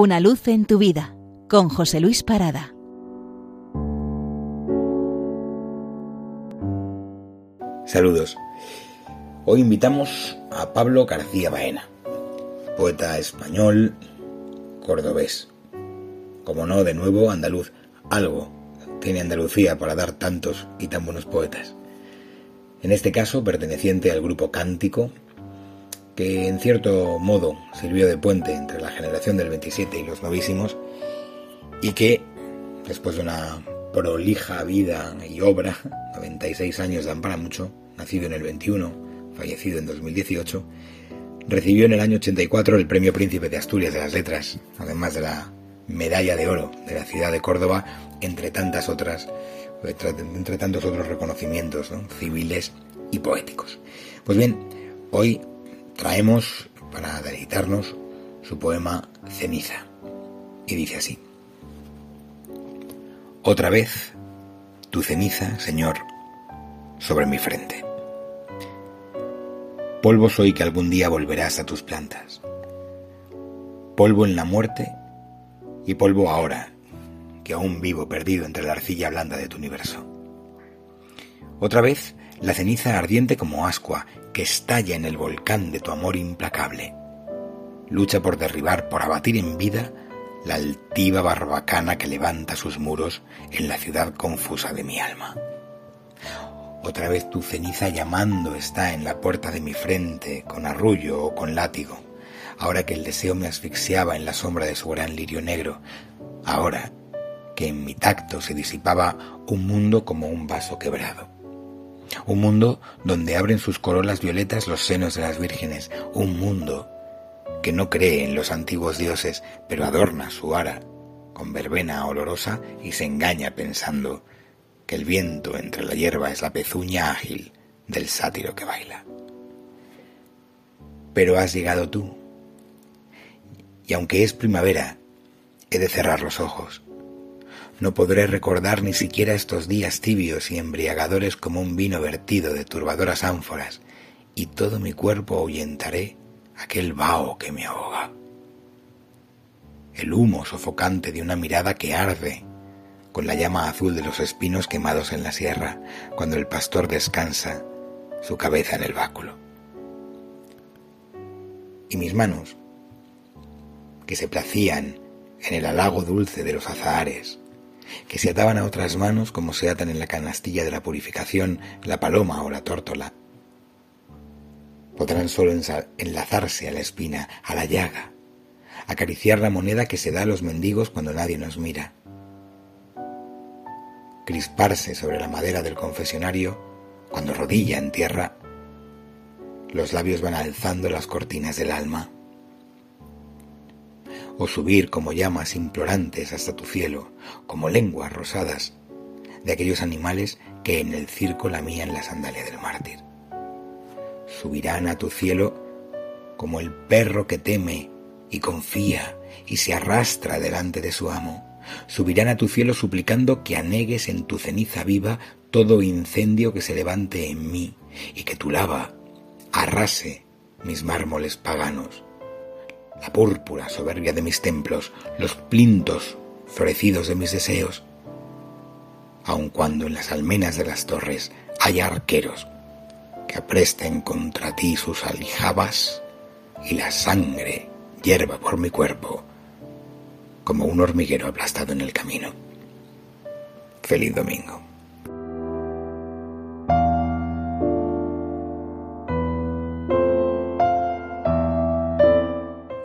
Una luz en tu vida con José Luis Parada. Saludos. Hoy invitamos a Pablo García Baena, poeta español, cordobés. Como no, de nuevo andaluz. Algo tiene Andalucía para dar tantos y tan buenos poetas. En este caso, perteneciente al grupo Cántico, que en cierto modo sirvió de puente entre la generación del 27 y los novísimos, y que, después de una prolija vida y obra, 96 años dan para mucho, nacido en el 21, fallecido en 2018, recibió en el año 84 el Premio Príncipe de Asturias de las Letras, además de la Medalla de Oro de la ciudad de Córdoba, entre tantas otras, entre tantos otros reconocimientos civiles y poéticos. Pues bien, hoy traemos para deleitarnos su poema Ceniza. Y dice así. Otra vez tu ceniza, Señor, sobre mi frente. Polvo soy que algún día volverás a tus plantas. Polvo en la muerte y polvo ahora, que aún vivo perdido entre la arcilla blanda de tu universo. Otra vez la ceniza ardiente como ascua que estalla en el volcán de tu amor implacable. Lucha por derribar, por abatir en vida la altiva barbacana que levanta sus muros en la ciudad confusa de mi alma. Otra vez tu ceniza llamando está en la puerta de mi frente, con arrullo o con látigo, ahora que el deseo me asfixiaba en la sombra de su gran lirio negro, ahora que en mi tacto se disipaba un mundo como un vaso quebrado. Un mundo donde abren sus corolas violetas los senos de las vírgenes. Un mundo que no cree en los antiguos dioses, pero adorna su ara con verbena olorosa y se engaña pensando que el viento entre la hierba es la pezuña ágil del sátiro que baila. Pero has llegado tú, y aunque es primavera, he de cerrar los ojos no podré recordar ni siquiera estos días tibios y embriagadores como un vino vertido de turbadoras ánforas, y todo mi cuerpo ahuyentaré aquel vaho que me ahoga. El humo sofocante de una mirada que arde, con la llama azul de los espinos quemados en la sierra, cuando el pastor descansa su cabeza en el báculo. Y mis manos, que se placían en el halago dulce de los azahares, que se ataban a otras manos como se atan en la canastilla de la purificación la paloma o la tórtola. Podrán solo enlazarse a la espina, a la llaga, acariciar la moneda que se da a los mendigos cuando nadie nos mira, crisparse sobre la madera del confesionario cuando rodilla en tierra, los labios van alzando las cortinas del alma o subir como llamas implorantes hasta tu cielo, como lenguas rosadas de aquellos animales que en el circo lamían la sandalia del mártir. Subirán a tu cielo como el perro que teme y confía y se arrastra delante de su amo. Subirán a tu cielo suplicando que anegues en tu ceniza viva todo incendio que se levante en mí y que tu lava arrase mis mármoles paganos la púrpura soberbia de mis templos, los plintos florecidos de mis deseos, aun cuando en las almenas de las torres haya arqueros que apresten contra ti sus aljabas y la sangre hierva por mi cuerpo como un hormiguero aplastado en el camino. Feliz domingo.